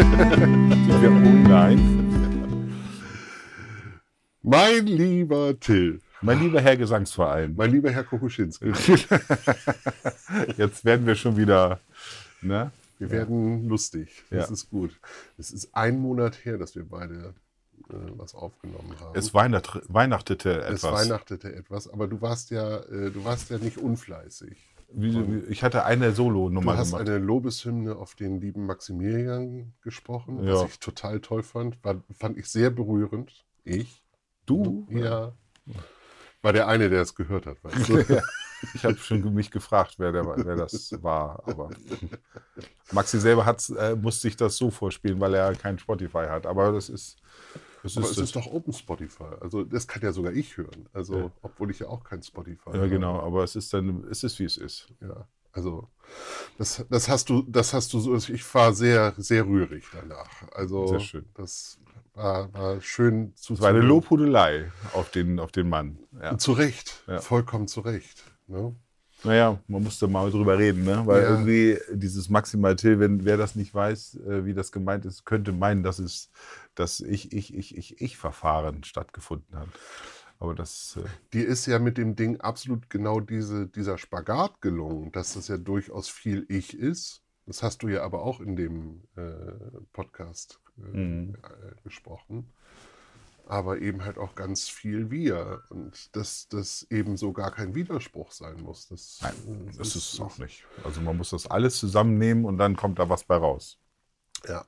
Sind wir online? Mein lieber Till, Mein lieber Herr Gesangsverein. mein lieber Herr Kokuschinski, Jetzt werden wir schon wieder. Ne? wir werden lustig. Das Ja. ist gut. Es ist ein Monat her, dass wir beide äh, was aufgenommen haben. Es Weihnacht, weihnachtete Es etwas. weihnachtete etwas, aber du warst ja, äh, du warst ja nicht unfleißig. Wie, ich hatte eine Du Solo-Nummer hast gemacht. eine Lobeshymne auf den lieben Maximilian gesprochen, was Ja. ich total toll fand. War, fand ich sehr berührend. Ich? Du? Ja. War der eine, der es gehört hat, weißt du? Ja. Ich habe schon mich gefragt, wer, der, wer das war. Aber Maxi selber äh, musste sich das so vorspielen, weil er kein Spotify hat. Aber das ist. Das Aber ist, es ist doch Open Spotify. Also das kann ja sogar ich hören. Also, Ja. obwohl ich ja auch kein Spotify ja, habe. genau. Aber es ist dann, es ist wie es ist. Ja. Also, das, das hast du, das hast du so. Ich war sehr, sehr rührig danach. Also, Sehr schön. das war, war schön zu Es war eine Lobhudelei auf den, auf den Mann. Ja. Zu Recht. Ja. Vollkommen zu Recht. Ne? Naja, man musste mal drüber reden, ne? Weil Ja. irgendwie dieses Maximal Till, wenn wer das nicht weiß, äh, wie das gemeint ist, könnte meinen, dass es das ich, ich, ich, ich, ich Verfahren stattgefunden hat. Aber das äh, Dir ist ja mit dem Ding absolut genau diese, dieser Spagat gelungen, dass das ja durchaus viel Ich ist. Das hast du ja aber auch in dem äh, Podcast äh, Mhm. äh, gesprochen. Aber eben halt auch ganz viel Wir. Und dass das eben so gar kein Widerspruch sein muss. Das, nein, äh, das ist es auch nicht. Also man muss das alles zusammennehmen und dann kommt da was bei raus. Ja.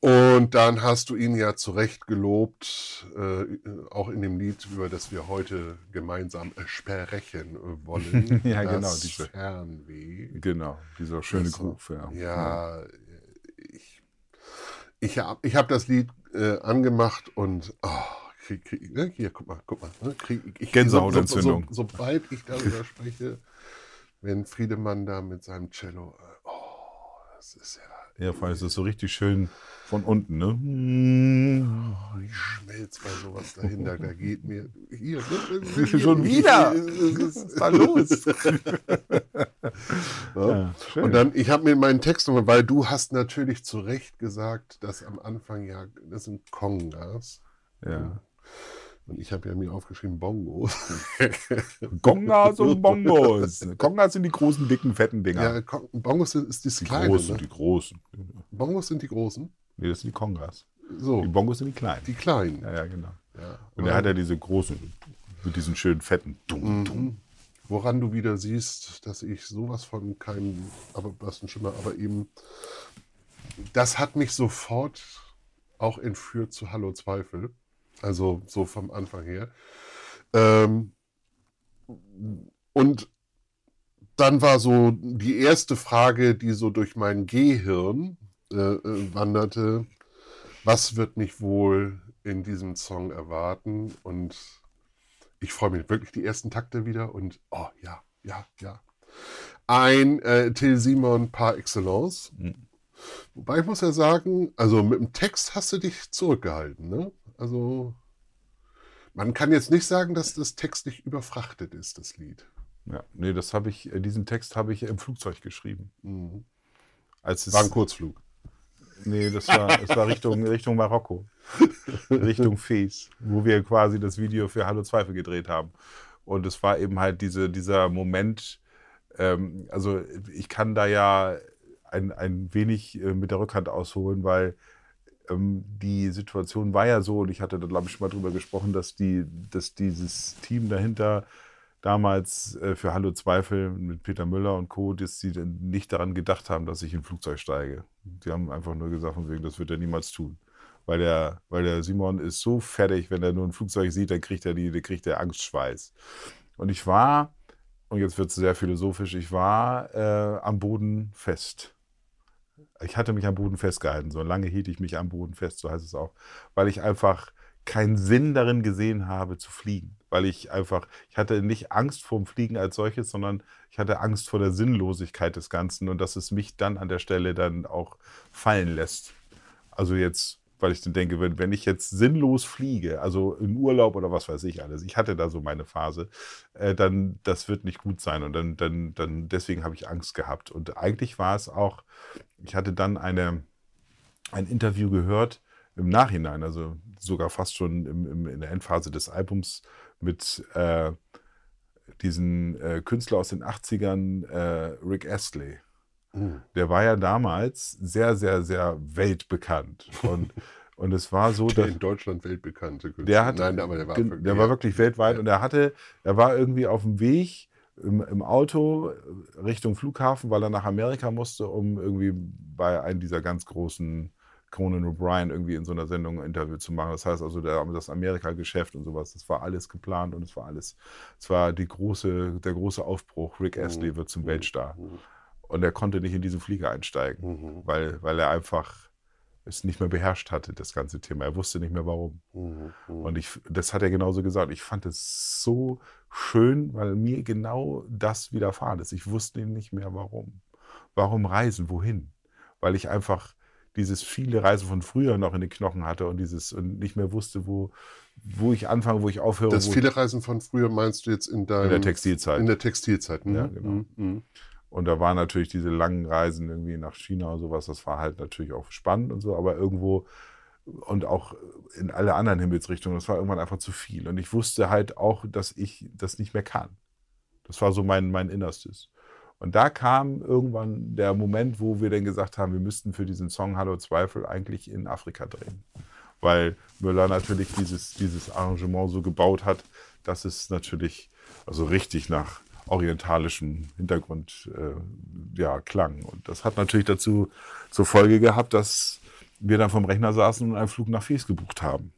Und dann hast du ihn ja zu Recht gelobt, äh, auch in dem Lied, über das wir heute gemeinsam äh, sprechen äh, wollen. Ja, genau, Das diese- Fernweh. Genau, dieser schöne Das- Groove. Ja. Ja, ich, ich habe ich hab das Lied äh, angemacht und oh, krieg, krieg, ne, hier, guck mal, guck mal. Ne, krieg, ich, Gänsehautentzündung. So, so, sobald ich darüber spreche, wenn Friedemann da mit seinem Cello, äh, oh, das ist ja, Ja, vor allem ist das so richtig schön von unten, ne? oh, ich schmelz bei sowas dahinter, da geht mir, hier, ne, Schon wieder? Was ist da los? Ja. Und dann, ich habe mir meinen Text nochmal, weil du hast natürlich zu Recht gesagt, dass am Anfang ja, das sind Kongas. ja. Und ich habe ja mir aufgeschrieben Bongos. Gongas und Bongos. Gongas sind die großen, dicken, fetten Dinger. ja, Kon- Bongos sind, ist das die kleine. großen, ne? die großen. Bongos sind die großen. Nee, das sind die Kongas. So, Die Bongos sind die kleinen. die kleinen. Ja, ja, genau. Ja. Und er hat ja diese großen, mit diesen schönen fetten. Dum, dum. Woran du wieder siehst, dass ich sowas von keinem, aber was ein Schimmer, aber eben, das hat mich sofort auch entführt zu Hallo Zweifel. Also so vom Anfang her. Ähm, und dann war so die erste Frage, die so durch mein Gehirn äh, äh, wanderte, was wird mich wohl in diesem Song erwarten? Und ich freue mich wirklich die ersten Takte wieder und oh ja, ja, ja. Ein äh, Till Simon par excellence. Mhm. Wobei ich muss ja sagen, also mit dem Text hast du dich zurückgehalten, ne? Also man kann jetzt nicht sagen, dass das textlich überfrachtet ist, das Lied. Ja, nee, das habe ich, äh, diesen Text habe ich im Flugzeug geschrieben. Mhm. Als es, War ein Kurzflug. Nee, das war, es war Richtung, Richtung Marokko. Richtung Fes, wo wir quasi das Video für Hallo Zweifel gedreht haben. Und es war eben halt diese, dieser Moment, ähm, also ich kann da ja ein, ein wenig äh, mit der Rückhand ausholen, weil ähm, die Situation war ja so, und ich hatte da, glaube ich, schon mal drüber gesprochen, dass, die, dass dieses Team dahinter damals äh, für Hallo Zweifel mit Peter Müller und Co., dass sie nicht daran gedacht haben, dass ich in ein Flugzeug steige. Die haben einfach nur gesagt, von wegen, das wird er niemals tun. Weil der, weil der Simon ist so fertig, wenn er nur ein Flugzeug sieht, dann kriegt er, die, dann kriegt er Angstschweiß. Und ich war, und jetzt wird es sehr philosophisch, ich war äh, am Boden fest. Ich hatte mich am Boden festgehalten. So lange hielt ich mich am Boden fest, so heißt es auch. Weil ich einfach keinen Sinn darin gesehen habe, zu fliegen. Weil ich einfach, ich hatte nicht Angst vorm Fliegen als solches, sondern ich hatte Angst vor der Sinnlosigkeit des Ganzen und dass es mich dann an der Stelle dann auch fallen lässt. Also jetzt, weil ich dann denke, wenn, wenn ich jetzt sinnlos fliege, also in Urlaub oder was weiß ich alles, ich hatte da so meine Phase, äh, dann das wird nicht gut sein. Und dann, dann, dann deswegen habe ich Angst gehabt. Und eigentlich war es auch, ich hatte dann eine, ein Interview gehört im Nachhinein, also sogar fast schon im, im, in der Endphase des Albums mit äh, diesen äh, Künstler aus den 80ern, äh, Rick Astley. Mhm. Der war ja damals sehr, sehr, sehr weltbekannt. Und, und es war so, Der dass in Deutschland weltbekannte Künstler. der hat, Nein, aber der war, wirklich- der war wirklich weltweit Ja. und er hatte, er war irgendwie auf dem Weg im, im Auto Richtung Flughafen, weil er nach Amerika musste, um irgendwie bei einem dieser ganz großen Conan O'Brien irgendwie in so einer Sendung ein Interview zu machen. Das heißt also, der, das Amerika-Geschäft und sowas, das war alles geplant und es war alles, es war die große, der große Aufbruch. Rick Astley wird zum Weltstar. Mhm. Und er konnte nicht in diesen Flieger einsteigen, Mhm. weil, weil er einfach es nicht mehr beherrscht hatte, das ganze Thema. Er wusste nicht mehr warum. Mhm. Mhm. Und ich, das hat er genauso gesagt. Ich fand es so schön, weil mir genau das widerfahren ist. Ich wusste nicht mehr warum. Warum reisen? Wohin? Weil ich einfach dieses viele Reisen von früher noch in den Knochen hatte und dieses und nicht mehr wusste, wo, wo ich anfange, wo ich aufhöre. Das viele Reisen von früher meinst du jetzt in deinem in der Textilzeit. in der Textilzeit. Mhm. Ja, genau. Mhm. Und da waren natürlich diese langen Reisen irgendwie nach China und sowas, das war halt natürlich auch spannend und so, aber irgendwo und auch in alle anderen Himmelsrichtungen, das war irgendwann einfach zu viel. Und ich wusste halt auch, dass ich das nicht mehr kann. Das war so mein, mein Innerstes. Und da kam irgendwann der Moment, wo wir dann gesagt haben, wir müssten für diesen Song Hallo Zweifel eigentlich in Afrika drehen. Weil Müller natürlich dieses, dieses Arrangement so gebaut hat, dass es natürlich also richtig nach orientalischem Hintergrund äh, ja, klang. Und das hat natürlich dazu zur Folge gehabt, dass wir dann vom Rechner saßen und einen Flug nach Fies gebucht haben.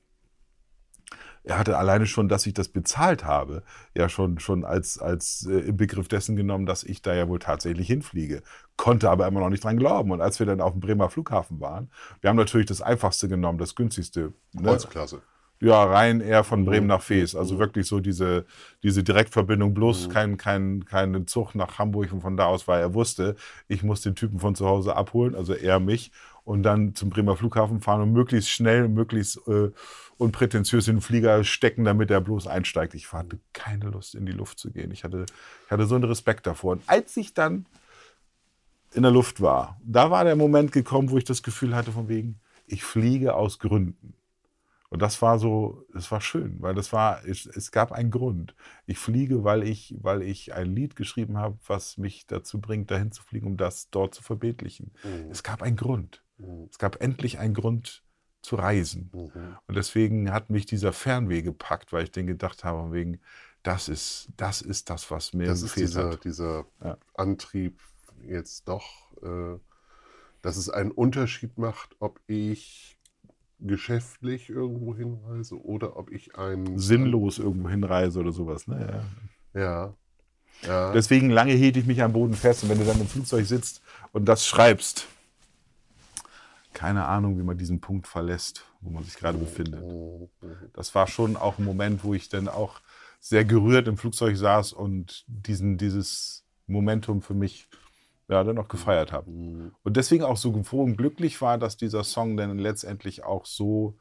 Er hatte alleine schon, dass ich das bezahlt habe, ja schon, schon als, als äh, im Begriff dessen genommen, dass ich da ja wohl tatsächlich hinfliege. Konnte aber immer noch nicht dran glauben. Und als wir dann auf dem Bremer Flughafen waren, wir haben natürlich das Einfachste genommen, das günstigste. Ne? Kreuzklasse. Ja, rein eher von Bremen Mhm. nach Fes. Also wirklich so diese, diese Direktverbindung, bloß Mhm. kein, kein, keinen Zug nach Hamburg und von da aus, weil er wusste, ich muss den Typen von zu Hause abholen, also er mich, und dann zum Bremer Flughafen fahren und möglichst schnell, möglichst äh, unprätentiös in den Flieger stecken, damit er bloß einsteigt. Ich hatte keine Lust, in die Luft zu gehen. Ich hatte, ich hatte so einen Respekt davor. Und als ich dann in der Luft war, da war der Moment gekommen, wo ich das Gefühl hatte, von wegen, ich fliege aus Gründen. Und das war so, das war schön, weil das war, es, es gab einen Grund. Ich fliege, weil ich, weil ich ein Lied geschrieben habe, was mich dazu bringt, dahin zu fliegen, um das dort zu verbildlichen. Mhm. Es gab einen Grund. Mhm. Es gab endlich einen Grund zu reisen. Mhm. Und deswegen hat mich dieser Fernweh gepackt, weil ich den gedacht habe, wegen, das ist, das ist das, was mir Das ist gefehlt dieser, hat. dieser Ja. Antrieb jetzt doch, äh, dass es einen Unterschied macht, ob ich geschäftlich irgendwo hinreise oder ob ich einen Sinnlos irgendwo hinreise oder sowas. Ne? Ja. Ja. ja. Deswegen lange hielt ich mich am Boden fest. Und wenn du dann im Flugzeug sitzt und das schreibst, keine Ahnung, wie man diesen Punkt verlässt, wo man sich gerade befindet. Das war schon auch ein Moment, wo ich dann auch sehr gerührt im Flugzeug saß und diesen, dieses Momentum für mich ja, dann auch gefeiert habe. Und deswegen auch so froh und glücklich war, dass dieser Song dann letztendlich auch so,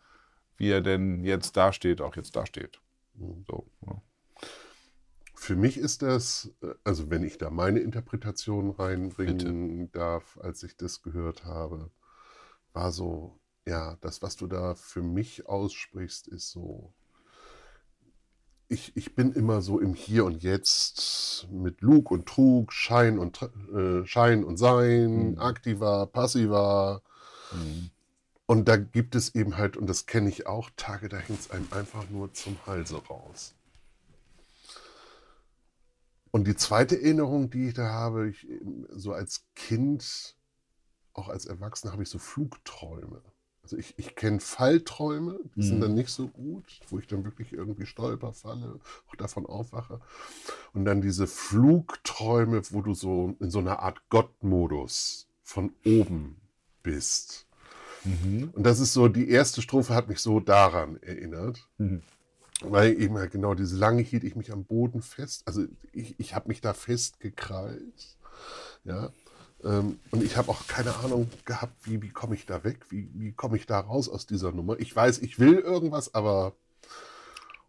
wie er denn jetzt dasteht, auch jetzt dasteht. So, ja. Für mich ist das, äh, also wenn ich da meine Interpretation reinbringen darf, als ich das gehört habe, war so, ja, das, was du da für mich aussprichst, ist so, ich, ich bin immer so im Hier und Jetzt mit Lug und Trug, Schein und, äh, Schein und Sein, Mhm. Aktiva, Passiva. Mhm. Und da gibt es eben halt, und das kenne ich auch, Tage, da hängt es einem einfach nur zum Halse raus. Und die zweite Erinnerung, die ich da habe, ich, so als Kind, auch als Erwachsener, habe ich so Flugträume. Also ich, ich kenne Fallträume, die sind Mhm. dann nicht so gut, wo ich dann wirklich irgendwie stolper, falle, auch davon aufwache. Und dann diese Flugträume, wo du so in so einer Art Gottmodus von oben bist. Mhm. Und das ist so, die erste Strophe hat mich so daran erinnert. Mhm. Weil eben halt genau diese lange hielt ich mich am Boden fest. Also ich, ich habe mich da festgekrallt. Ja. Ähm, und ich habe auch keine Ahnung gehabt, wie, wie komme ich da weg? Wie, wie komme ich da raus aus dieser Nummer? Ich weiß, ich will irgendwas, aber.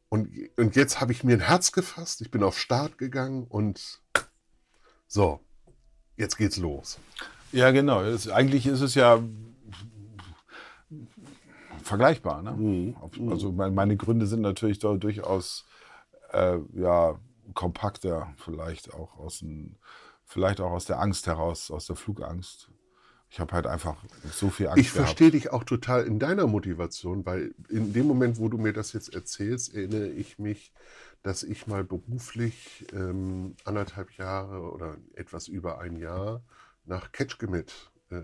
Und, und jetzt habe ich mir ein Herz gefasst. Ich bin auf Start gegangen und so, jetzt geht's los. Ja, genau. Es, eigentlich ist es ja, vergleichbar. Ne? Mhm. Also meine Gründe sind natürlich durchaus äh, ja, kompakter, vielleicht auch aus dem, vielleicht auch aus der Angst heraus, aus der Flugangst. Ich habe halt einfach so viel Angst. Ich verstehe dich auch total in deiner Motivation, weil in dem Moment, wo du mir das jetzt erzählst, erinnere ich mich, dass ich mal beruflich ähm, anderthalb Jahre oder etwas über ein Jahr nach Ketschgemit äh,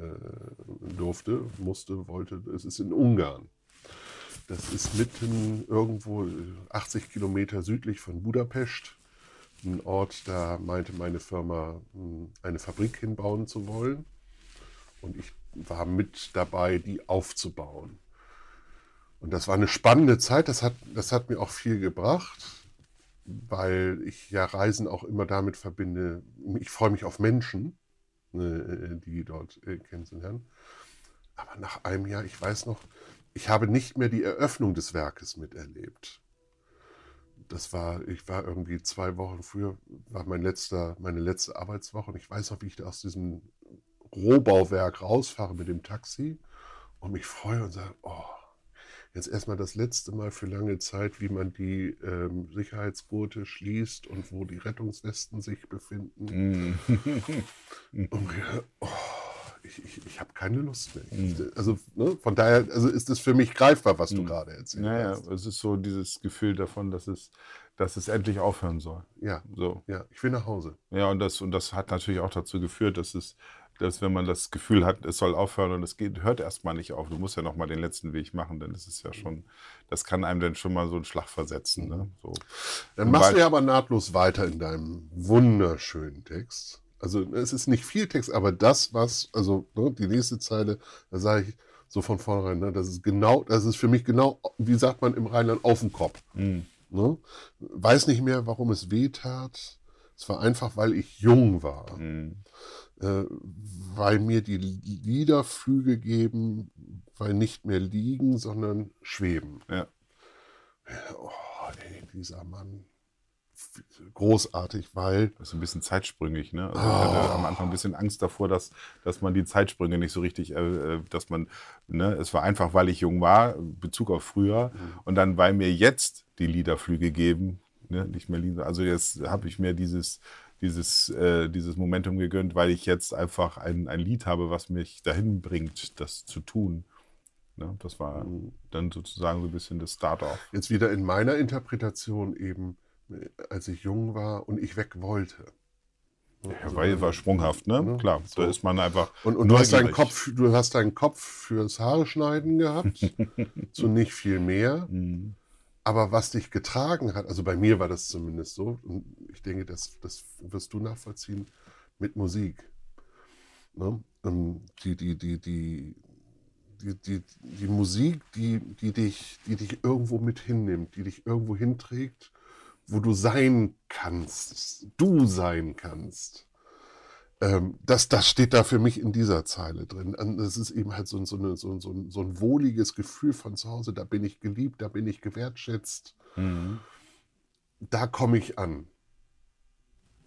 durfte, musste, wollte. Es ist in Ungarn. Das ist mitten irgendwo 80 Kilometer südlich von Budapest. Ein Ort, da meinte meine Firma, hm, eine Fabrik hinbauen zu wollen. Und ich war mit dabei, die aufzubauen. Und das war eine spannende Zeit. Das hat, das hat mir auch viel gebracht, weil ich ja Reisen auch immer damit verbinde. Ich freue mich auf Menschen, äh, die dort äh, kennenzulernen. Aber nach einem Jahr, ich weiß noch, ich habe nicht mehr die Eröffnung des Werkes miterlebt. Das war, ich war irgendwie zwei Wochen früher, war mein letzter, meine letzte Arbeitswoche und ich weiß noch, wie ich da aus diesem Rohbauwerk rausfahre mit dem Taxi und mich freue und sage, oh, jetzt erstmal das letzte Mal für lange Zeit, wie man die ähm, Sicherheitsgurte schließt und wo die Rettungswesten sich befinden. Mm. und mir, oh, ich, ich, ich habe keine Lust mehr. Mm. Also ne, von daher also ist es für mich greifbar, was du mm. gerade erzählst. naja, hast. es ist so dieses Gefühl davon, dass es dass es endlich aufhören soll. Ja, so. ja, ich will nach Hause. Ja, und das, und das hat natürlich auch dazu geführt, dass es dass wenn man das Gefühl hat, es soll aufhören und es geht, hört erstmal nicht auf. Du musst ja noch mal den letzten Weg machen, denn das ist ja schon, das kann einem dann schon mal so einen Schlag versetzen. Ne? So. Dann machst du ja aber nahtlos weiter in deinem wunderschönen Text. Also es ist nicht viel Text, aber das, was, also ne, die nächste Zeile, da sage ich so von vornherein, ne, das ist genau, das ist für mich genau, wie sagt man im Rheinland, auf dem Kopf. Mhm. Ne? Weiß nicht mehr, warum es weh tat. Es war einfach, weil ich jung war. Mhm äh, weil mir die Liederflüge geben, weil nicht mehr liegen, sondern schweben. Ja. Oh, ey, dieser Mann. Großartig, weil. Das ist ein bisschen zeitsprüngig, ne? Also oh. ich hatte am Anfang ein bisschen Angst davor, dass, dass man die Zeitsprünge nicht so richtig, äh, äh, dass man, ne, es war einfach, weil ich jung war, Bezug auf früher, mhm. und dann, weil mir jetzt die Liederflüge geben, ne, nicht mehr liegen. Also jetzt habe ich mir dieses, dieses, äh, dieses Momentum gegönnt, weil ich jetzt einfach ein, ein Lied habe, was mich dahin bringt, das zu tun. Ne? Das war mhm. dann sozusagen so ein bisschen das Start-off. Jetzt wieder in meiner Interpretation eben, als ich jung war und ich weg wollte. Ja, also, weil war sprunghaft, ne? ne? Klar, so. da ist man einfach. Und, und du, hast deinen Kopf, du hast deinen Kopf fürs Haareschneiden gehabt, so nicht viel mehr. Mhm. Aber was dich getragen hat, also bei mir war das zumindest so, und ich denke, das, das wirst du nachvollziehen, mit Musik. Ne? Ähm, die, die, die, die, die, die, die Musik, die, die, dich, die dich irgendwo mit hinnimmt, die dich irgendwo hinträgt, wo du sein kannst, du sein kannst. Ähm, das, das steht da für mich in dieser Zeile drin. Das ist eben halt so, so, eine, so, so, so ein wohliges Gefühl von zu Hause. Da bin ich geliebt, da bin ich gewertschätzt. Mhm. Da komme ich an.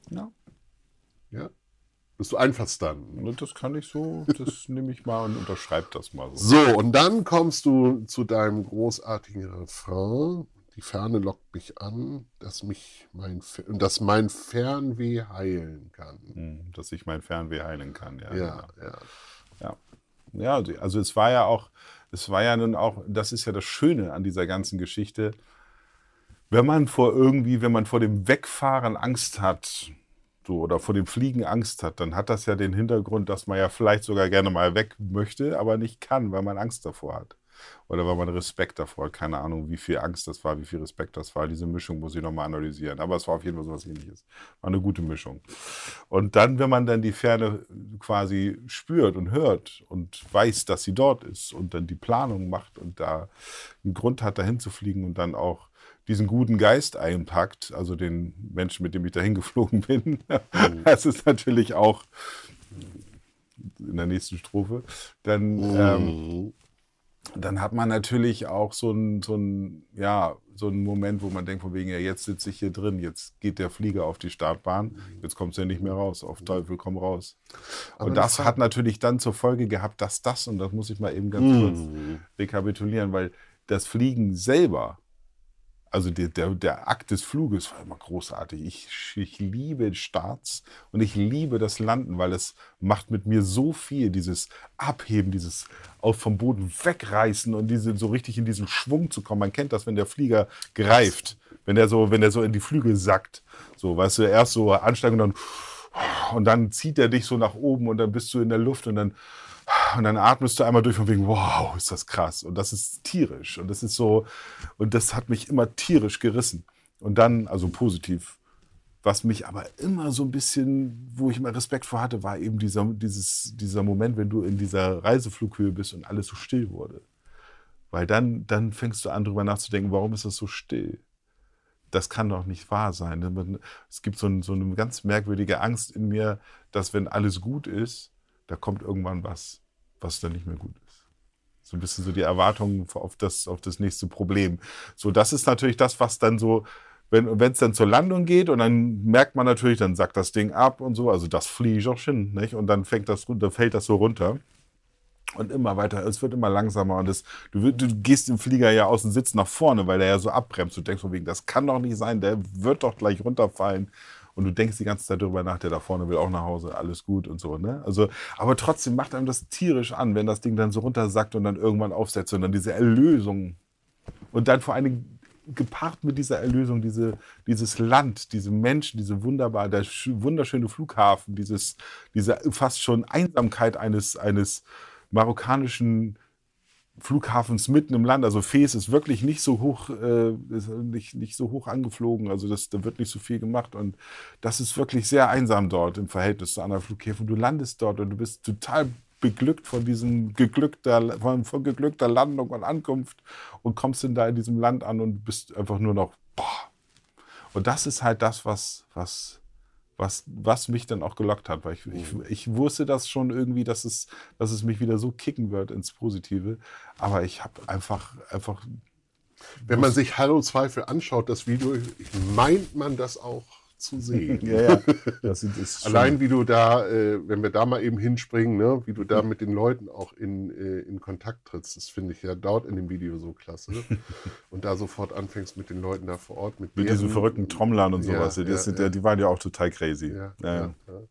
Ja. Ja. Bist du einverstanden? Das kann ich so, das nehme ich mal und unterschreibe das mal so. So, und dann kommst du zu deinem großartigen Refrain. Die Ferne lockt mich an, dass, mich mein, dass mein Fernweh heilen kann. Hm, dass ich mein Fernweh heilen kann, ja. Ja, genau. ja. ja. Ja, also es war ja auch, es war ja nun auch, das ist ja das Schöne an dieser ganzen Geschichte. Wenn man vor irgendwie, wenn man vor dem Wegfahren Angst hat, so, oder vor dem Fliegen Angst hat, dann hat das ja den Hintergrund, dass man ja vielleicht sogar gerne mal weg möchte, aber nicht kann, weil man Angst davor hat oder weil man Respekt davor hat. Keine Ahnung, wie viel Angst das war, wie viel Respekt das war. Diese Mischung muss ich nochmal analysieren. Aber es war auf jeden Fall so was ähnliches. War eine gute Mischung. Und dann, wenn man dann die Ferne quasi spürt und hört und weiß, dass sie dort ist und dann die Planung macht und da einen Grund hat, dahin zu fliegen und dann auch diesen guten Geist einpackt, also den Menschen, mit dem ich dahin geflogen bin, mhm. das ist natürlich auch in der nächsten Strophe, dann ähm, mhm dann hat man natürlich auch so ein, so ein, ja, so ein Moment, wo man denkt, von wegen, ja, jetzt sitze ich hier drin, jetzt geht der Flieger auf die Startbahn, jetzt kommst du ja nicht mehr raus, auf Teufel komm raus. Aber und das das hat natürlich dann zur Folge gehabt, dass das, und das muss ich mal eben ganz kurz Mhm. rekapitulieren, weil das Fliegen selber, also der, der, der Akt des Fluges war immer großartig. Ich, ich liebe Starts und ich liebe das Landen, weil es macht mit mir so viel, dieses Abheben, dieses auf vom Boden wegreißen und diese, so richtig in diesen Schwung zu kommen. Man kennt das, wenn der Flieger greift, wenn der so, wenn der so in die Flügel sackt. So, weißt du, erst so ansteigen und dann, und dann zieht er dich so nach oben und dann bist du in der Luft und dann und dann atmest du einmal durch von wegen, wow, ist das krass. Und das ist tierisch. Und das ist so, und das hat mich immer tierisch gerissen. Und dann, also positiv. Was mich aber immer so ein bisschen, wo ich immer Respekt vor hatte, war eben dieser, dieses, dieser Moment, wenn du in dieser Reiseflughöhe bist und alles so still wurde. Weil dann, dann fängst du an, darüber nachzudenken, warum ist das so still? Das kann doch nicht wahr sein. Es gibt so, ein, so eine ganz merkwürdige Angst in mir, dass wenn alles gut ist, da kommt irgendwann was, was dann nicht mehr gut ist. So ein bisschen so die Erwartung auf das, auf das nächste Problem. So, das ist natürlich das, was dann so, wenn es dann zur Landung geht und dann merkt man natürlich, dann sackt das Ding ab und so, also das fliegt auch hin, nicht? Und dann fängt das runter, fällt das so runter. Und immer weiter, es wird immer langsamer und es, du, du gehst im Flieger ja aus dem Sitz nach vorne, weil der ja so abbremst. Du denkst von wegen, das kann doch nicht sein, der wird doch gleich runterfallen. Und du denkst die ganze Zeit darüber nach, der da vorne will auch nach Hause, alles gut und so, ne? Also, aber trotzdem macht einem das tierisch an, wenn das Ding dann so runtersackt und dann irgendwann aufsetzt und dann diese Erlösung. Und dann vor allen Dingen gepaart mit dieser Erlösung, diese, dieses Land, diese Menschen, diese wunderbar, der sch- wunderschöne Flughafen, dieses, diese fast schon Einsamkeit eines, eines marokkanischen Flughafens mitten im Land. Also Fes ist wirklich nicht so hoch, äh, nicht, nicht so hoch angeflogen. Also das, da wird nicht so viel gemacht. Und das ist wirklich sehr einsam dort im Verhältnis zu anderen Flughäfen. Du landest dort und du bist total beglückt von diesem geglückter, von, von geglückter Landung und Ankunft und kommst dann da in diesem Land an und bist einfach nur noch, boah. Und das ist halt das, was, was, was, was mich dann auch gelockt hat, weil ich, ich, ich wusste das schon irgendwie, dass es, dass es mich wieder so kicken wird ins Positive. Aber ich habe einfach, einfach Wenn man sich Hallo Zweifel anschaut, das Video, meint man das auch zu sehen. Ja, ja. Das ist, Allein wie du da, äh, wenn wir da mal eben hinspringen, ne, wie du da mit den Leuten auch in, äh, in Kontakt trittst, das finde ich ja dort in dem Video so klasse. Und da sofort anfängst mit den Leuten da vor Ort, mit, mit diesen verrückten Trommlern und Ja, sowas. die, ja, sind, ja. ja, die waren ja auch total crazy. Ja, Ja, ja. ja, ja.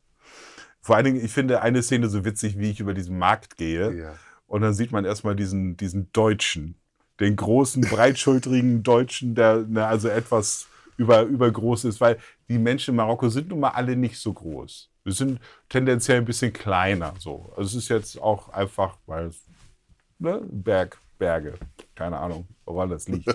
Vor allen Dingen, ich finde eine Szene so witzig, wie ich über diesen Markt gehe. Ja. Und dann sieht man erstmal diesen, diesen Deutschen, den großen, breitschultrigen Deutschen, der na, also etwas über, übergroß ist, weil die Menschen in Marokko sind nun mal alle nicht so groß. Wir sind tendenziell ein bisschen kleiner. So. Also es ist jetzt auch einfach, weil es ne, Berg, Berge, keine Ahnung, woran das liegt.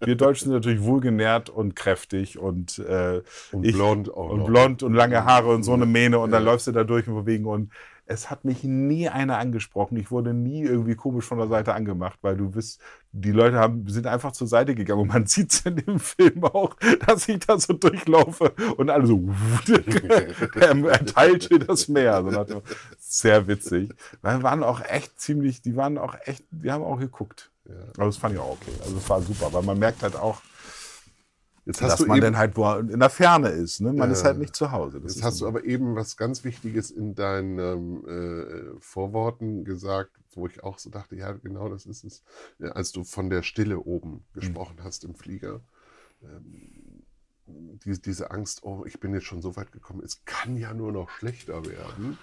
Wir Deutschen sind natürlich wohlgenährt und kräftig und, äh, Und ich- blond auch und blond und lange Haare und so eine Mähne und dann läufst du da durch und bewegen und es hat mich nie einer angesprochen. Ich wurde nie irgendwie komisch von der Seite angemacht, weil du bist, die Leute haben, sind einfach zur Seite gegangen und man sieht es in dem Film auch, dass ich da so durchlaufe und alle so, er, er teilte das Meer. Also dem- sehr witzig. Weil wir waren auch echt ziemlich, die waren auch echt, die haben auch geguckt. Ja. Aber das fand ich auch okay. Also es war super, weil man merkt halt auch, Jetzt dass hast du man eben, dann halt wo- in der Ferne ist. Ne? Man Ja. ist halt nicht zu Hause. Das Jetzt hast du aber eben was ganz Wichtiges in deinen ähm, äh, Vorworten gesagt, wo ich auch so dachte, ja, genau das ist es. Ja, als du von der Stille oben gesprochen hast im Flieger. Ähm, die, diese Angst, oh, ich bin jetzt schon so weit gekommen, es kann ja nur noch schlechter werden.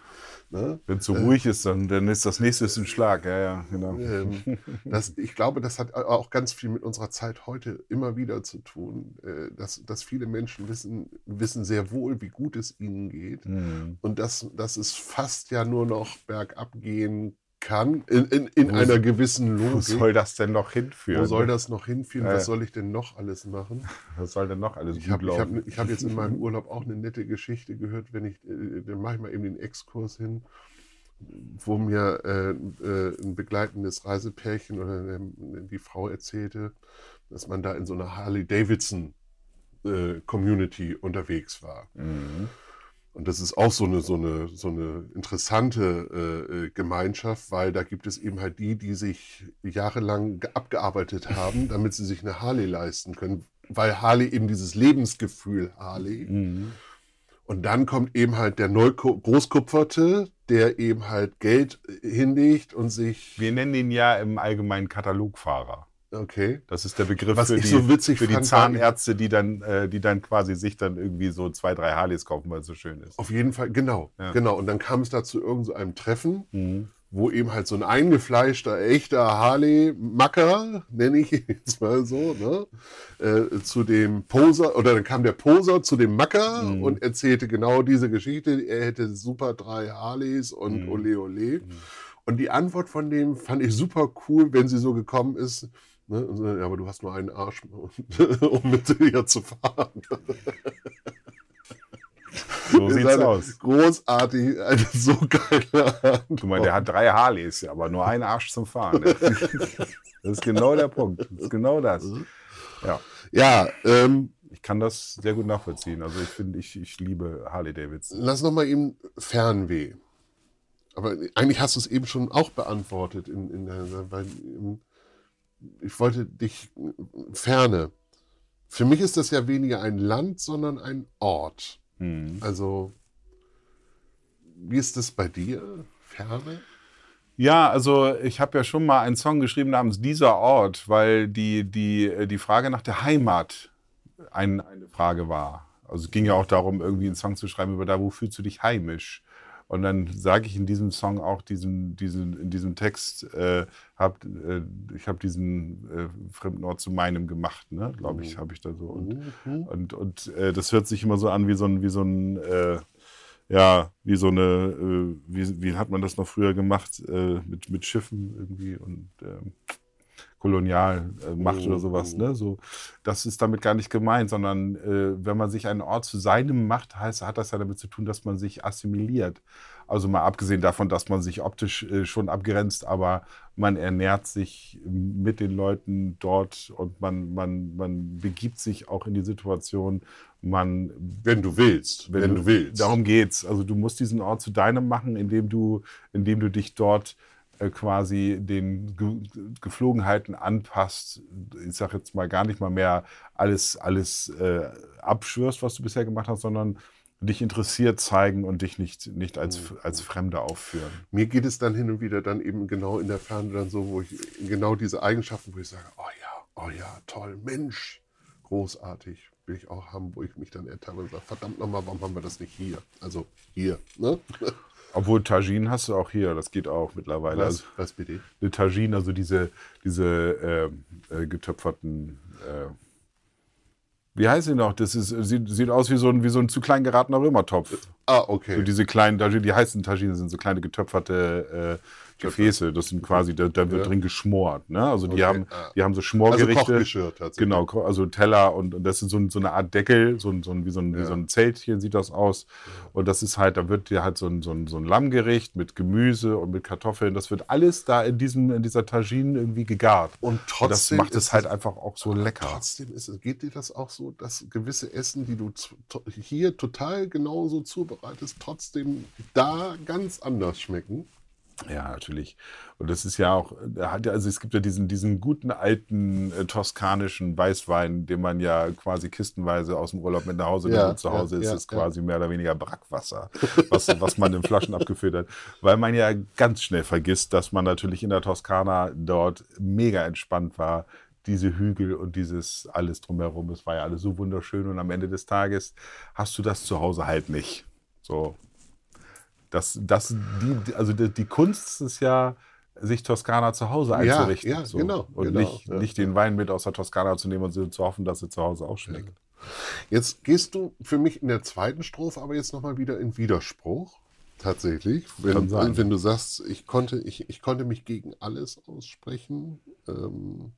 Ne? Wenn es so ruhig ist, dann, dann ist das nächste ist ein Schlag. Ja, ja, genau. Ähm, das, ich glaube, das hat auch ganz viel mit unserer Zeit heute immer wieder zu tun, äh, dass, dass viele Menschen wissen, wissen sehr wohl, wie gut es ihnen geht. Hm. Und dass, dass es fast ja nur noch bergab gehen kann, in, in, in Wo einer gewissen Wo Logik. soll das denn noch hinführen? Wo soll das noch hinführen? Ja, Was soll ich denn noch alles machen? Was soll denn noch alles Ich habe ich hab, laufen? ich hab jetzt in meinem Urlaub auch eine nette Geschichte gehört, wenn ich, äh, dann mache ich mal eben den Exkurs hin, wo mir äh, äh, ein begleitendes Reisepärchen oder ähm, die Frau erzählte, dass man da in so einer Harley-Davidson äh, Community unterwegs war. Mhm. Und das ist auch so eine, so eine, so eine interessante äh, äh, Gemeinschaft, weil da gibt es eben halt die, die sich jahrelang ge- abgearbeitet haben, damit sie sich eine Harley leisten können, weil Harley eben dieses Lebensgefühl Harley. Mhm. Und dann kommt eben halt der neu Großkupferte, der eben halt Geld äh, hinlegt und sich. Wir nennen ihn ja im Allgemeinen Katalogfahrer. Okay. Das ist der Begriff Was für, ich die, so witzig für die Zahnärzte, die dann, äh, die dann quasi sich dann irgendwie so zwei, drei Harleys kaufen, weil es so schön ist. Auf jeden Fall, genau. Ja. Genau. Und dann kam es da zu irgendeinem so einem Treffen, Mhm. wo eben halt so ein eingefleischter, echter Harley-Macker, nenne ich ihn jetzt mal so, ne, äh, zu dem Poser, oder dann kam der Poser zu dem Macker Mhm. und erzählte genau diese Geschichte. Er hätte super drei Harleys und Mhm. ole ole. Und die Antwort von dem fand ich super cool, wenn sie so gekommen ist. Ne, und so, ja, aber du hast nur einen Arsch, um mit dir zu fahren. So sieht's eine aus. Großartig, eine so geile Antwort. Guck mal, der hat drei Harleys, aber nur einen Arsch zum Fahren. Das ist genau der Punkt. Das ist genau das. Ja, Ja, ähm, ich kann das sehr gut nachvollziehen. Also ich finde, ich, ich liebe Harley Davidson. lass noch mal eben Fernweh. Aber eigentlich hast du es eben schon auch beantwortet. In, in ähm, ich wollte dich Ferne. Für mich ist das ja weniger ein Land, sondern ein Ort. Mhm. Also, wie ist das bei dir? Ferne? Ja, also ich habe ja schon mal einen Song geschrieben namens Dieser Ort, weil die, die, die Frage nach der Heimat ein, eine Frage war. Also es ging ja auch darum, irgendwie einen Song zu schreiben über da, wo fühlst du dich heimisch? Und dann sage ich in diesem Song auch diesen, diesen, in diesem Text, äh, hab, äh, ich habe diesen äh, fremden Ort zu meinem gemacht, ne? glaube ich, habe ich da so. Und, Mhm. und, und äh, das hört sich immer so an wie so ein, wie so ein äh, ja, wie so eine, äh, wie, wie hat man das noch früher gemacht, mit, mit Schiffen irgendwie und ähm, Kolonialmacht äh, Macht oder sowas. Ne? So, das ist damit gar nicht gemeint, sondern äh, wenn man sich einen Ort zu seinem macht, heißt, hat das ja damit zu tun, dass man sich assimiliert. Also mal abgesehen davon, dass man sich optisch äh, schon abgrenzt, aber man ernährt sich mit den Leuten dort und man, man, man begibt sich auch in die Situation, man Wenn du willst. Wenn, du, willst. Darum geht's. Also du musst diesen Ort zu deinem machen, indem du, indem du dich dort äh, quasi den Ge Geflogenheiten anpasst. Ich sage jetzt mal gar nicht mal mehr alles, alles äh, abschwörst, was du bisher gemacht hast, sondern dich interessiert zeigen und dich nicht, nicht als, als Fremder aufführen. Mir geht es dann hin und wieder dann eben genau in der Ferne dann so, wo ich genau diese Eigenschaften, wo ich sage, oh ja, oh ja, toll, Mensch, großartig, will ich auch haben, wo ich mich dann ertappe und sage, verdammt nochmal, warum haben wir das nicht hier? Also hier, ne? Obwohl Tagine hast du auch hier, das geht auch mittlerweile. Was, Also, was bitte? eine Tagine, also diese, diese äh, äh, getöpferten, äh, wie heißt sie noch? Das ist, sieht, sieht aus wie so, ein, wie so ein zu klein geratener Römertopf. Ah, okay. So diese kleinen, Tagine, die heißen Tagine sind so kleine getöpferte äh, Gefäße. Das sind quasi, da, da wird Ja. drin geschmort. Ne? Also die, Okay, haben, ah. die haben so also Schmorgerichte. Kochgeschirr tatsächlich. Genau, also Teller und, und das ist so, ein, so eine Art Deckel, so, ein, so, ein, wie, so ein, wie Ja. so ein Zeltchen sieht das aus. Und das ist halt, da wird dir halt so ein, so, ein, so ein Lammgericht mit Gemüse und mit Kartoffeln. Das wird alles da in, diesem, in dieser Tagine irgendwie gegart. Und Und trotzdem das macht es halt einfach auch so lecker. Trotzdem ist es, geht dir das auch so, dass gewisse Essen, die du hier total genauso zubereitest, trotzdem da ganz anders schmecken? Ja, natürlich. Und das ist ja auch, hat ja, also es gibt ja diesen, diesen guten alten äh, toskanischen Weißwein, den man ja quasi kistenweise aus dem Urlaub mit nach Hause nimmt. Ja, und zu Hause ja, ist es quasi mehr oder weniger Brackwasser, was, was man in Flaschen abgefüllt hat. Weil man ja ganz schnell vergisst, dass man natürlich in der Toskana dort mega entspannt war. Diese Hügel und dieses alles drumherum, es war ja alles so wunderschön. Und am Ende des Tages hast du das zu Hause halt nicht. So, das, das, die, also die, die Kunst ist ja, sich Toskana zu Hause Ja, einzurichten. ja, so. genau, Und genau, nicht, ja, nicht den Wein mit aus der Toskana zu nehmen und zu hoffen, dass er zu Hause auch schmeckt. Jetzt gehst du für mich in der zweiten Strophe aber jetzt nochmal wieder in Widerspruch. Tatsächlich. Wenn, wenn du sagst, ich konnte, ich, ich konnte mich gegen alles aussprechen, ähm,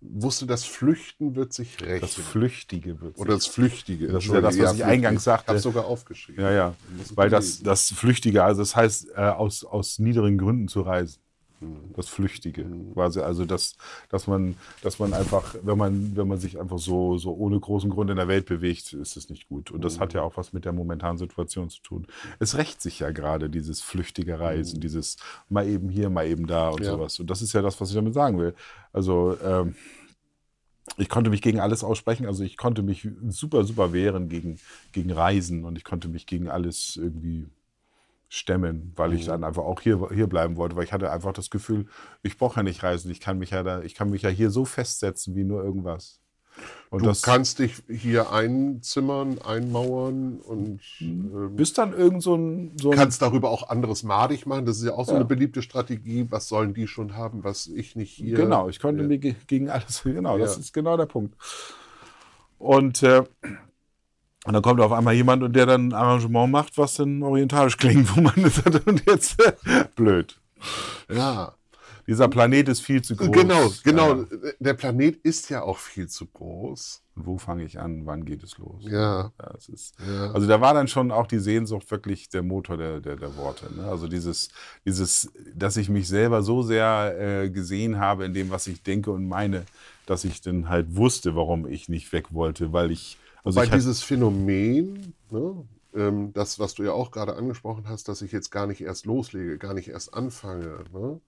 wusste, das Flüchten wird sich Das rächen. Flüchtige wird Oder das Flüchtige. Das ist ja das, was ich eingangs sagte. Ich habe sogar aufgeschrieben. Ja, ja. Weil das, das Flüchtige, also das heißt, äh, aus, aus niederen Gründen zu reisen. Das Flüchtige. Quasi, also dass, dass man, dass man einfach, wenn man, wenn man sich einfach so, so ohne großen Grund in der Welt bewegt, ist es nicht gut. Und das hat ja auch was mit der momentanen Situation zu tun. Es rächt sich ja gerade, dieses flüchtige Reisen, dieses mal eben hier, mal eben da und Ja. sowas. Und das ist ja das, was ich damit sagen will. Also ähm, ich konnte mich gegen alles aussprechen. Also ich konnte mich super, super wehren gegen, gegen Reisen und ich konnte mich gegen alles irgendwie stemmen, weil ich dann einfach auch hier, hier bleiben wollte, weil ich hatte einfach das Gefühl, ich brauche ja nicht reisen, ich kann mich ja da, ich kann mich ja hier so festsetzen wie nur irgendwas. Und Du das kannst dich hier einzimmern, einmauern und ähm, bis dann irgend so ein, so ein kannst darüber auch anderes madig machen. Das ist ja auch so Ja. eine beliebte Strategie. Was sollen die schon haben, was ich nicht hier? Genau, ich konnte Ja. mir ge- gegen alles, genau, das Ja. ist genau der Punkt. Und, äh, und dann kommt auf einmal jemand und der dann ein Arrangement macht, was dann orientalisch klingt, wo man sagt, und jetzt blöd. Ja, Dieser Planet ist viel zu groß. genau, genau. Ja. Der Planet ist ja auch viel zu groß. Und wo fange ich an? Wann geht es los? Ja, Ja, ist, ja. also da war dann schon auch die Sehnsucht wirklich der Motor der, der, der Worte. Ne? Also dieses, dieses, dass ich mich selber so sehr äh, gesehen habe in dem, was ich denke und meine, dass ich dann halt wusste, warum ich nicht weg wollte, weil ich, also hatte, dieses Phänomen, ne, ähm, das, was du ja auch gerade angesprochen hast, dass ich jetzt gar nicht erst loslege, gar nicht erst anfange, ne?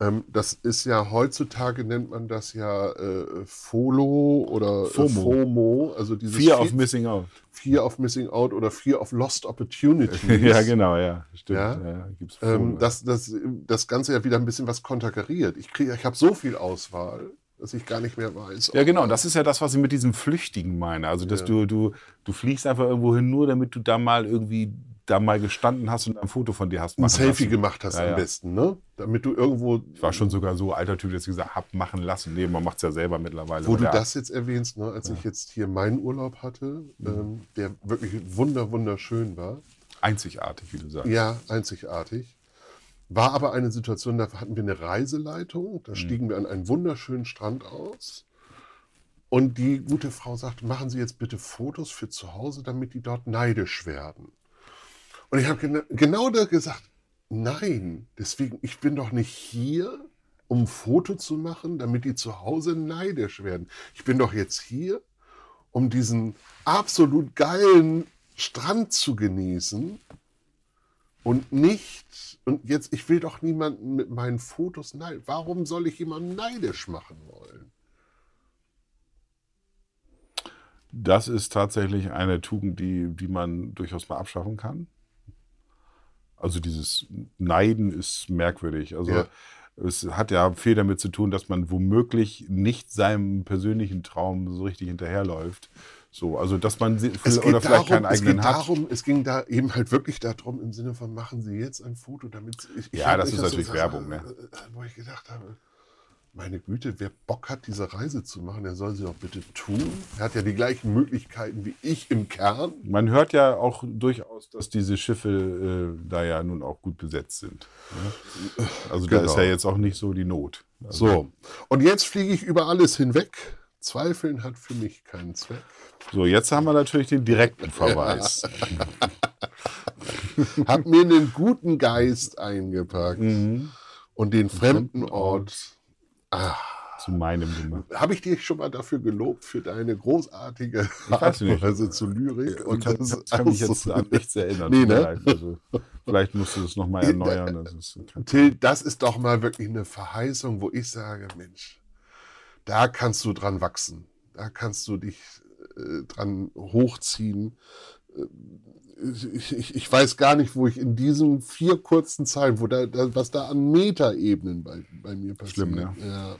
ähm, das ist ja heutzutage nennt man das ja äh, FOLO oder äh, FOMO. FOMO, also dieses Fear of Missing Out. Fear of Missing Out oder Fear of Lost Opportunities. ja, genau, ja, stimmt. Ja? Ja? gibt's Ähm, dass das, das Ganze ja wieder ein bisschen was konterkariert. Ich, krieg- ich habe so viel Auswahl, dass ich gar nicht mehr weiß. Ja, genau. Das ist ja das, was ich mit diesem Flüchtigen meine. Also, dass Ja. du, du, du fliegst einfach irgendwo hin, nur damit du da mal irgendwie da mal gestanden hast und ein Foto von dir hast. ein Selfie lassen. gemacht hast Ja, am ja. besten, ne? Damit du irgendwo Ich war schon sogar so alter Typ, dass ich gesagt habe, machen lassen. Nee, man macht es ja selber mittlerweile. Wo du das jetzt erwähnst, ne, als ich jetzt hier meinen Urlaub hatte, ähm, der wirklich wunder, wunderschön war, Einzigartig, wie du sagst. ja, einzigartig, war aber eine Situation, da hatten wir eine Reiseleitung, da stiegen wir an einen wunderschönen Strand aus und die gute Frau sagte, machen Sie jetzt bitte Fotos für zu Hause, damit die dort neidisch werden. Und ich habe gena genau da gesagt, nein, deswegen, ich bin doch nicht hier, um ein Foto zu machen, damit die zu Hause neidisch werden. Ich bin doch jetzt hier, um diesen absolut geilen Strand zu genießen und nicht, und jetzt, ich will doch niemanden mit meinen Fotos neidisch. Warum soll ich jemanden neidisch machen wollen? Das ist tatsächlich eine Tugend, die, die man durchaus mal abschaffen kann. Also dieses Neiden ist merkwürdig. Also Ja. es hat ja viel damit zu tun, dass man womöglich nicht seinem persönlichen Traum so richtig hinterherläuft. So, also dass man sie- Es oder vielleicht keinen darum, es eigenen geht hat. darum, es ging da eben halt wirklich darum, im Sinne von, machen Sie jetzt ein Foto, damit Sie- ich, ich Ja, das ist natürlich so- Werbung, ne? äh, Wo ich gedacht habe, meine Güte, wer Bock hat, diese Reise zu machen, der soll sie doch bitte tun. Er hat ja die gleichen Möglichkeiten wie ich im Kern. Man hört ja auch durchaus, dass diese Schiffe äh, da ja nun auch gut besetzt sind. Ne? Also da ist Genau. ja jetzt auch nicht so die Not. Also, So, und jetzt fliege ich über alles hinweg. Zweifeln hat für mich keinen Zweck. so, jetzt haben wir natürlich den direkten Verweis. Hab mir einen guten Geist eingepackt Mhm. und den fremden Ort. Zu meinem gemacht. Habe ich dich schon mal dafür gelobt für deine großartige. Weise zu Lyrik? Ich Und kann, das kann, kann mich jetzt an nichts erinnern. Nee, ne? Also, vielleicht musst du das nochmal erneuern. Das ist, Till, das ist doch mal wirklich eine Verheißung, wo ich sage, Mensch, da kannst du dran wachsen. Da kannst du dich äh, dran hochziehen. Äh, Ich, ich, ich weiß gar nicht, wo ich in diesen vier kurzen Zeilen, wo da, was da an Metaebenen bei, bei mir passiert. Schlimm, ne? Ja.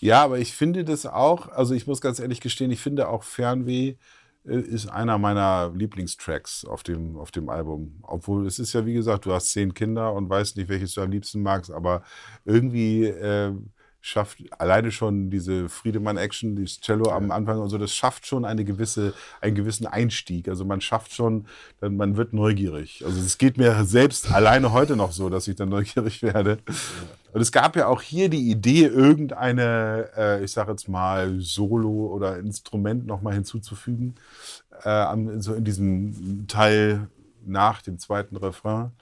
Ja, aber ich finde das auch, also ich muss ganz ehrlich gestehen, ich finde auch Fernweh äh, ist einer meiner Lieblingstracks auf dem, auf dem Album. Obwohl es ist ja, wie gesagt, du hast zehn Kinder und weißt nicht, welches du am liebsten magst, aber irgendwie äh, schafft alleine schon diese Friedemann-Action, dieses Cello am Anfang und so, das schafft schon eine gewisse, einen gewissen Einstieg. Also man schafft schon, dann, man wird neugierig. Also es geht mir selbst alleine heute noch so, dass ich dann neugierig werde. Und es gab ja auch hier die Idee, irgendeine, äh, ich sage jetzt mal, Solo oder Instrument nochmal hinzuzufügen, äh, so in diesem Teil nach dem zweiten Refrain.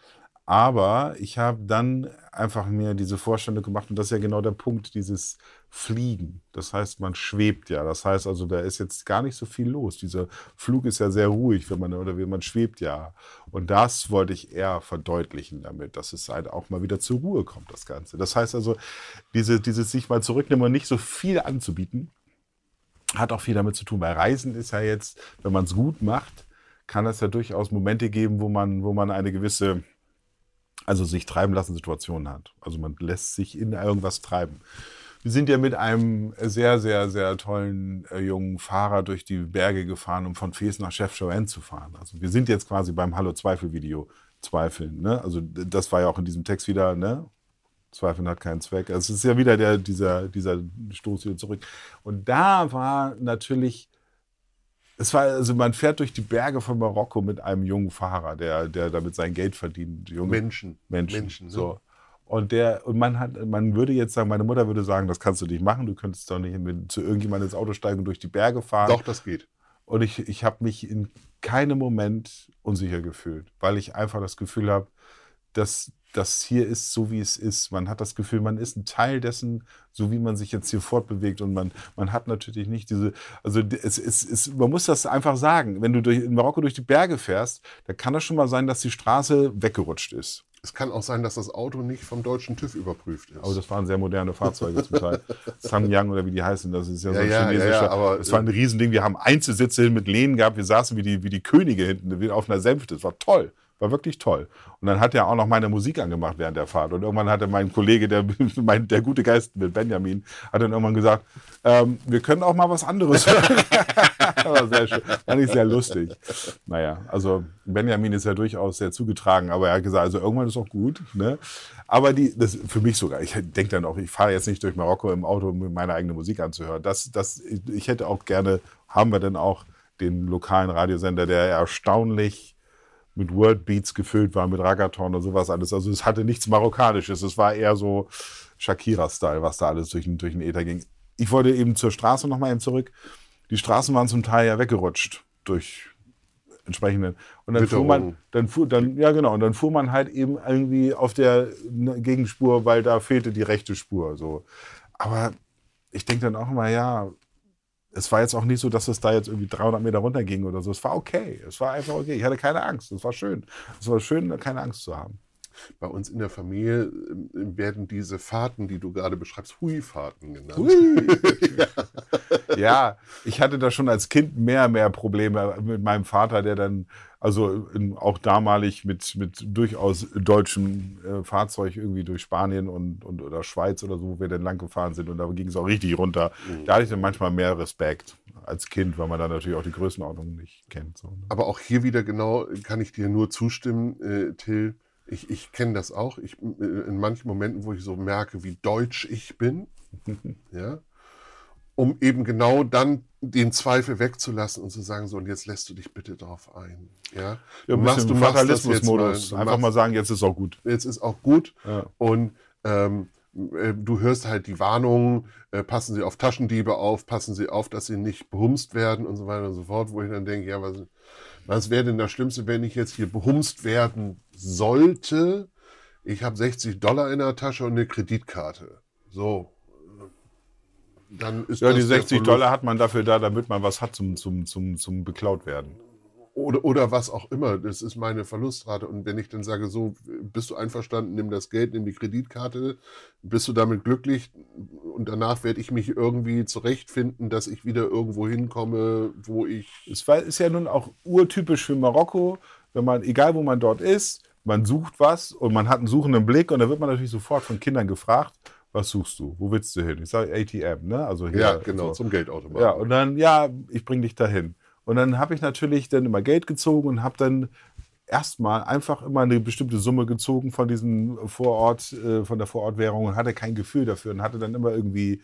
Aber ich habe dann einfach mir diese Vorstellung gemacht, und das ist ja genau der Punkt, dieses Fliegen. Das heißt, man schwebt ja. Das heißt also, da ist jetzt gar nicht so viel los. Dieser Flug ist ja sehr ruhig, wenn man, oder wie man schwebt ja. Und das wollte ich eher verdeutlichen damit, dass es halt auch mal wieder zur Ruhe kommt, das Ganze. Das heißt also, diese, dieses sich mal zurücknehmen und nicht so viel anzubieten, hat auch viel damit zu tun. Weil Reisen ist ja jetzt, wenn man es gut macht, kann es ja durchaus Momente geben, wo man, wo man eine gewisse also sich treiben lassen Situationen hat. Also man lässt sich in irgendwas treiben. Wir sind ja mit einem sehr, sehr, sehr tollen äh, jungen Fahrer durch die Berge gefahren, um von Fes nach Chef Joanne zu fahren. Also wir sind jetzt quasi beim Hallo Zweifel Video zweifeln. Ne? Also das war ja auch in diesem Text wieder, ne? Zweifeln hat keinen Zweck. Also es ist ja wieder der, dieser, dieser Stoß wieder zurück. Und da war natürlich es war, also man fährt durch die Berge von Marokko mit einem jungen Fahrer, der, der damit sein Geld verdient. Junge Menschen. Menschen. Menschen ne? so. Und der, und man hat, man würde jetzt sagen, meine Mutter würde sagen, das kannst du nicht machen, du könntest doch nicht mit, zu irgendjemandem ins Auto steigen und durch die Berge fahren. Doch, das geht. Und ich, ich habe mich in keinem Moment unsicher gefühlt, weil ich einfach das Gefühl habe, dass das hier ist so, wie es ist. Man hat das Gefühl, man ist ein Teil dessen, so wie man sich jetzt hier fortbewegt. Und man, man hat natürlich nicht diese, also es, es, es, man muss das einfach sagen. Wenn du durch, in Marokko durch die Berge fährst, da kann das schon mal sein, dass die Straße weggerutscht ist. Es kann auch sein, dass das Auto nicht vom deutschen TÜV überprüft ist. Aber das waren sehr moderne Fahrzeuge zum Teil. Samyang oder wie die heißen, das ist ja, so ein ja, chinesischer. Ja, ja, aber, das war ein Riesending. Wir haben Einzelsitze mit Lehnen gehabt. Wir saßen wie die, wie die Könige hinten, auf einer Sänfte. Das war toll. War wirklich toll. Und dann hat er auch noch meine Musik angemacht während der Fahrt. Und irgendwann hatte mein Kollege, der, mein, der gute Geist mit Benjamin, hat dann irgendwann gesagt, ähm, wir können auch mal was anderes hören. war sehr schön. Fand ich sehr lustig. Naja, also Benjamin ist ja durchaus sehr zugetragen, aber er hat gesagt, also irgendwann ist auch gut. Ne? Aber die, das für mich sogar, ich denke dann auch, ich fahre jetzt nicht durch Marokko im Auto, um meine eigene Musik anzuhören. Das, das, ich hätte auch gerne, haben wir denn auch den lokalen Radiosender, der erstaunlich mit Worldbeats gefüllt war, mit Ragaton und sowas alles. Also es hatte nichts Marokkanisches. Es war eher so Shakira-Style, was da alles durch, durch den Äther ging. Ich wollte eben zur Straße nochmal eben zurück. Die Straßen waren zum Teil ja weggerutscht durch entsprechenden. Und dann fuhr man, dann fuhr, dann, ja genau, und dann fuhr man halt eben irgendwie auf der Gegenspur, weil da fehlte die rechte Spur. So. Aber ich denke dann auch immer, ja, es war jetzt auch nicht so, dass es da jetzt irgendwie 300 Meter runter ging oder so. Es war okay. Es war einfach okay. Ich hatte keine Angst. Es war schön. Es war schön, keine Angst zu haben. Bei uns in der Familie ähm, werden diese Fahrten, die du gerade beschreibst, Hui-Fahrten genannt. Hui. ja. ja, ich hatte da schon als Kind mehr, mehr Probleme mit meinem Vater, der dann also in, auch damalig mit, mit durchaus deutschem äh, Fahrzeug irgendwie durch Spanien und, und oder Schweiz oder so, wo wir dann lang gefahren sind. Und da ging es auch richtig runter. Mhm. Da hatte ich dann manchmal mehr Respekt als Kind, weil man dann natürlich auch die Größenordnung nicht kennt. So, ne? Aber auch hier wieder genau kann ich dir nur zustimmen, äh, Till. Ich, ich kenne das auch. Ich, äh, in manchen Momenten, wo ich so merke, wie deutsch ich bin, ja, um eben genau dann den Zweifel wegzulassen und zu sagen, so, und jetzt lässt du dich bitte darauf ein. Ja, du machst, du Fatalismus-Modus. Einfach machst, mal sagen, jetzt ist auch gut. Jetzt ist auch gut. Ja. Und ähm, äh, du hörst halt die Warnungen, äh, passen Sie auf Taschendiebe auf, passen Sie auf, dass Sie nicht behumst werden und so weiter und so fort, wo ich dann denke, ja, was, was wäre denn das Schlimmste, wenn ich jetzt hier behumst werden sollte? Ich habe 60 Dollar in der Tasche und eine Kreditkarte. So, dann ist ja, die 60 Dollar hat man dafür da, damit man was hat zum, zum, zum, zum beklaut werden. Oder, oder was auch immer. Das ist meine Verlustrate. Und wenn ich dann sage, so, bist du einverstanden, nimm das Geld, nimm die Kreditkarte, bist du damit glücklich? Und danach werde ich mich irgendwie zurechtfinden, dass ich wieder irgendwo hinkomme, wo ich. Es ist ja nun auch urtypisch für Marokko, wenn man, egal wo man dort ist, man sucht was und man hat einen suchenden Blick und da wird man natürlich sofort von Kindern gefragt was suchst du? Wo willst du hin? Ich sage ATM, ne? Also hier, ja, genau, so. zum Geldautomaten. Ja, und dann, ja, ich bringe dich dahin. Und dann habe ich natürlich dann immer Geld gezogen und habe dann erstmal einfach immer eine bestimmte Summe gezogen von diesem Vorort, äh, von der Vorortwährung und hatte kein Gefühl dafür und hatte dann immer irgendwie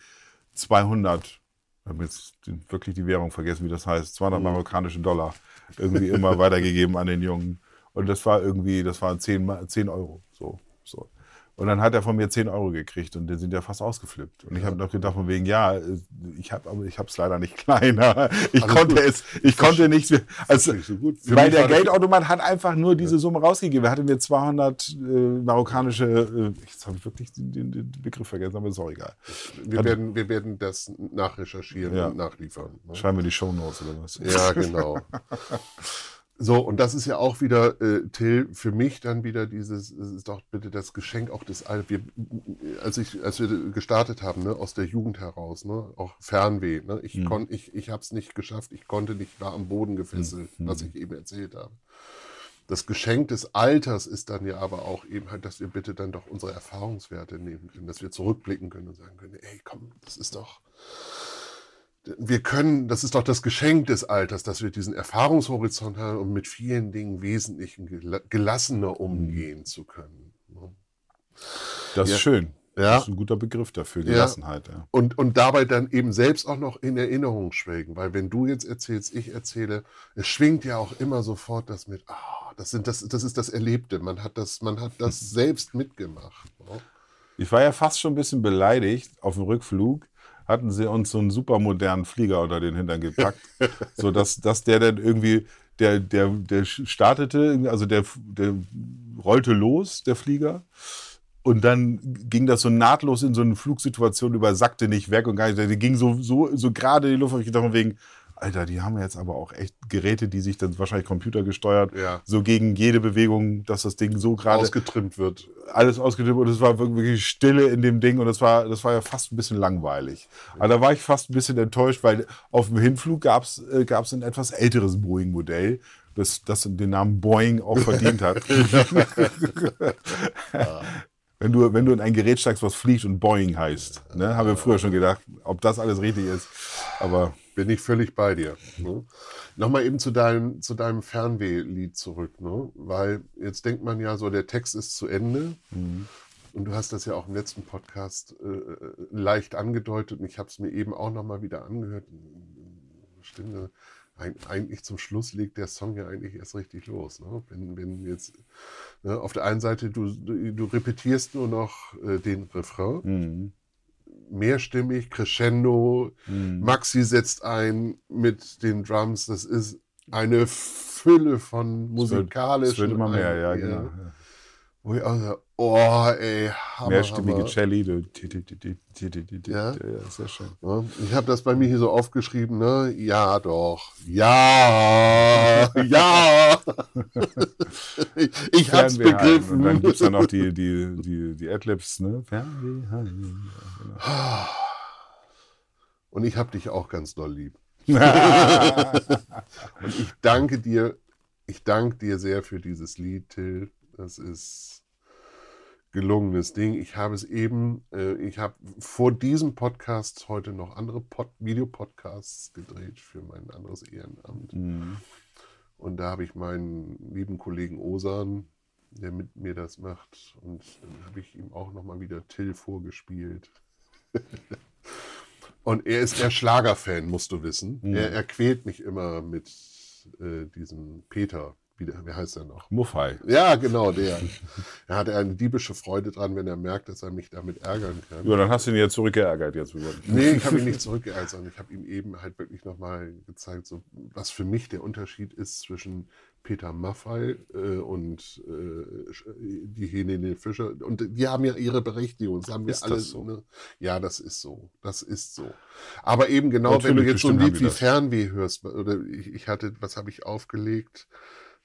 200, ich habe jetzt wirklich die Währung vergessen, wie das heißt, 200 mhm. marokkanische Dollar irgendwie immer weitergegeben an den Jungen. Und das war irgendwie, das waren 10, 10 Euro. So, so. Und dann hat er von mir 10 Euro gekriegt und die sind ja fast ausgeflippt. Und ich habe noch gedacht, von wegen, ja, ich ich habe aber ich habe es leider nicht kleiner. Ich Alles konnte gut. es, ich konnte nicht. Also, nicht so weil der Geldautomat hat einfach nur diese Summe rausgegeben. Er hatte mir 200 äh, marokkanische, äh, jetzt habe ich wirklich den, den, den, Begriff vergessen, aber ist auch egal. Wir, also, werden, wir werden das nachrecherchieren ja. und nachliefern. Ne? Schreiben wir die Shownotes oder was? Ja, genau. So, und das ist ja auch wieder, äh, Till, für mich dann wieder dieses, es ist doch bitte das Geschenk auch des wir, als ich, als wir gestartet haben, ne, aus der Jugend heraus, ne, auch Fernweh, ne, ich mhm. ich, ich habe es nicht geschafft, ich konnte nicht, war am Boden gefesselt, mhm. was ich eben erzählt habe. Das Geschenk des Alters ist dann ja aber auch eben halt, dass wir bitte dann doch unsere Erfahrungswerte nehmen können, dass wir zurückblicken können und sagen können, ey, komm, das ist doch, wir können, das ist doch das Geschenk des Alters, dass wir diesen Erfahrungshorizont haben, um mit vielen Dingen wesentlich gelassener umgehen zu können. Ne? Das ja. ist schön. Ja. Das ist ein guter Begriff dafür, Gelassenheit. Ja. Und, und dabei dann eben selbst auch noch in Erinnerung schwelgen. Weil wenn du jetzt erzählst, ich erzähle, es schwingt ja auch immer sofort das mit, ah, das, sind das, das ist das Erlebte. Man hat das, man hat das selbst mitgemacht. Ne? Ich war ja fast schon ein bisschen beleidigt auf dem Rückflug, hatten sie uns so einen super modernen Flieger unter den Hintern gepackt, so dass, der dann irgendwie, der, der, der startete, also der, der rollte los, der Flieger. Und dann ging das so nahtlos in so eine Flugsituation über, sackte nicht weg und gar nicht, der ging so, so, so gerade in die Luft, habe ich gedacht, wegen, Alter, die haben jetzt aber auch echt Geräte, die sich dann wahrscheinlich computergesteuert, ja. so gegen jede Bewegung, dass das Ding so gerade ausgetrimmt wird. Alles ausgetrimmt und es war wirklich Stille in dem Ding und das war, das war ja fast ein bisschen langweilig. Ja. Aber da war ich fast ein bisschen enttäuscht, weil auf dem Hinflug gab es äh, gab's ein etwas älteres Boeing-Modell, das, das den Namen Boeing auch verdient hat. ja. Wenn du, wenn du in ein Gerät steigst, was fliegt und Boeing heißt, ne, haben wir früher schon gedacht, ob das alles richtig ist. Aber bin ich völlig bei dir. Ne? Nochmal eben zu deinem, zu deinem Fernweh-Lied zurück, ne? weil jetzt denkt man ja so, der Text ist zu Ende. Mhm. Und du hast das ja auch im letzten Podcast äh, leicht angedeutet und ich habe es mir eben auch nochmal wieder angehört. Stimmt, eigentlich zum Schluss legt der Song ja eigentlich erst richtig los. Ne? Wenn, wenn jetzt ne, auf der einen Seite du, du, repetierst nur noch äh, den Refrain. Mhm mehrstimmig, crescendo. Mhm. Maxi setzt ein mit den Drums. Das ist eine Fülle von musikalischen. Es wird, immer mehr, ja, genau. Ja. Wo ich auch sage, oh, ey, Hammer, Mehrstimmige Hammer. Celli. Ja? ja, sehr schön. Ich habe das bei mir hier so aufgeschrieben, ne? Ja, doch. Ja, ja. ich ich hab's begriffen. Und dann gibt's dann noch die, die, die, die Adlibs, ne? Und ich hab dich auch ganz doll lieb. Und ich danke dir, ich danke dir sehr für dieses Lied, Till. Das ist gelungenes Ding. Ich habe es eben, äh, ich habe vor diesem Podcast heute noch andere Pod Videopodcasts gedreht für mein anderes Ehrenamt. Mhm. Und da habe ich meinen lieben Kollegen Osan, der mit mir das macht, und dann habe ich ihm auch nochmal wieder Till vorgespielt. und er ist der Schlagerfan, musst du wissen. Mhm. Er, er quält mich immer mit äh, diesem Peter wie, wie heißt er noch? Muffai. Ja, genau, der. er hatte eine diebische Freude dran, wenn er merkt, dass er mich damit ärgern kann. Ja, dann hast du ihn ja zurückgeärgert jetzt. nee, ich habe ihn nicht zurückgeärgert, sondern ich habe ihm eben halt wirklich nochmal gezeigt, so, was für mich der Unterschied ist zwischen Peter Maffei äh, und äh, die Helene Fischer. Und die haben ja ihre Berechtigung. Das haben wir alles. So? Ne? Ja, das ist so. Das ist so. Aber eben genau, Natürlich wenn du jetzt so ein Lied wie Fernweh hörst, oder ich, ich hatte, was habe ich aufgelegt?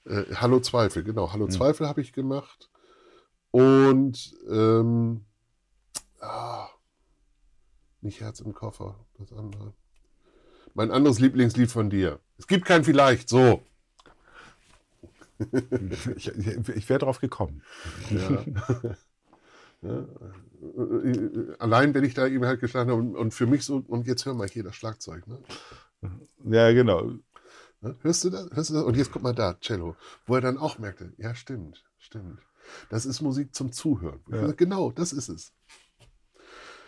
Äh, Hallo Zweifel, genau. Hallo mhm. Zweifel habe ich gemacht. Und ähm, ah, nicht Herz im Koffer, das andere. Mein anderes Lieblingslied von dir. Es gibt kein Vielleicht, so. ich, ich wäre drauf gekommen. Ja. ja. Allein wenn ich da eben halt gestanden habe und, und, für mich so, und jetzt hör mal hier das Schlagzeug. Ne? Ja, genau. Ne? Hörst du das? Hörst du das? Und jetzt guck mal da, Cello. Wo er dann auch merkte, ja, stimmt, stimmt. Das ist Musik zum Zuhören. Ja. Genau, das ist es.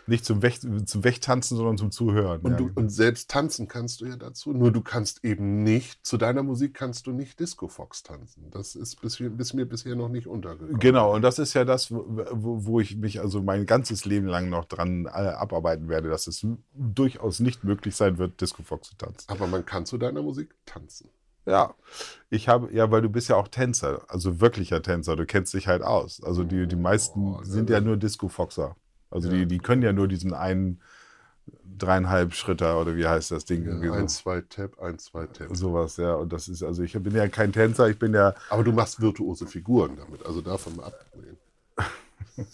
Nicht zum, Weg, zum Wegtanzen, sondern zum Zuhören. Und, ja. du, und selbst tanzen kannst du ja dazu. Nur du kannst eben nicht, zu deiner Musik kannst du nicht Disco Fox tanzen. Das ist bis, bis mir bisher noch nicht untergekommen. Genau, und das ist ja das, wo, wo ich mich also mein ganzes Leben lang noch dran äh, abarbeiten werde, dass es durchaus nicht möglich sein wird, Disco Fox zu tanzen. Aber man kann zu deiner Musik tanzen. Ja, ich habe, ja, weil du bist ja auch Tänzer, also wirklicher Tänzer, du kennst dich halt aus. Also die, die meisten Oh, sind ja. ja nur Disco-Foxer. Also Ja. die, die können ja nur diesen einen dreieinhalb Schritter oder wie heißt das Ding? Ja, so. ein, zwei Tap, ein, zwei Tap. Sowas, ja. Und das ist, also ich bin ja kein Tänzer, ich bin ja, Aber du machst virtuose Figuren damit, also davon mal abgesehen.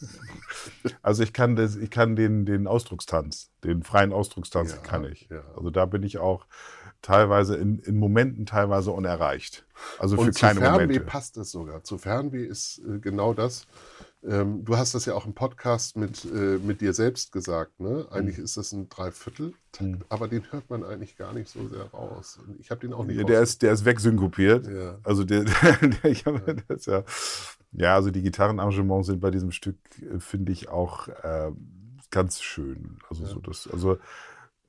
also ich kann das, ich kann den, den Ausdruckstanz, den freien Ausdruckstanz Ja, kann ich. ja. Also da bin ich auch teilweise in, in Momenten teilweise unerreicht. Also für Und zu kleine Fernweh Momente. passt es sogar. Zu Fernweh ist äh, genau das. Ähm, du hast das ja auch im Podcast mit, äh, mit dir selbst gesagt. Ne? Eigentlich Mhm. ist das ein Dreiviertel-Takt, aber den hört man eigentlich gar nicht so sehr raus. Und Ich habe den auch nicht Ja, der, ist, der ist wegsynkopiert. Ja. Also der, der, ich hab, das ja, ja, also die Gitarrenarrangements sind bei diesem Stück, äh, finde ich, auch äh, ganz schön. Also so das, also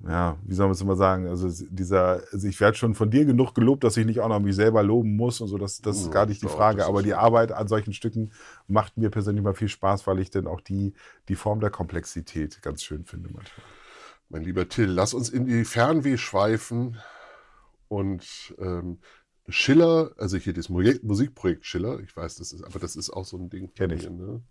ja, wie soll man es immer sagen? Also es- dieser, also ich werde schon von dir genug gelobt, dass ich nicht auch noch mich selber loben muss und so. Das, das ist Ja, gar nicht die Frage. Aber die Arbeit an solchen Stücken macht mir persönlich mal viel Spaß, weil ich dann auch die, die Form der Komplexität ganz schön finde manchmal. Mein lieber Till, lass uns in die Fernweh schweifen und ähm, Schiller, also hier das Mu- Musikprojekt Schiller, ich weiß, das ist, aber das ist auch so ein Ding. von Kenn ich. mir, Ne?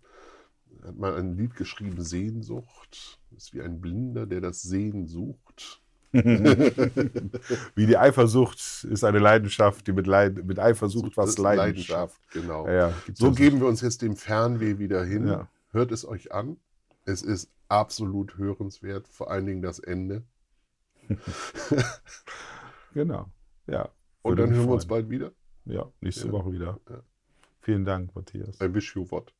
Hat mal ein Lied geschrieben, Sehnsucht. Ist wie ein Blinder, der das Sehen sucht. Wie die Eifersucht ist eine Leidenschaft, die mit, Leid, mit Eifersucht was ist Leidenschaft. Genau. Ja, ja, So geben wir uns jetzt dem Fernweh wieder hin. Ja. Hört es euch an. Es ist absolut hörenswert, vor allen Dingen das Ende. Genau. Ja. Und dann hören wir uns bald wieder. Ja, nächste. Woche wieder. Vielen Dank, Matthias. I wish you what.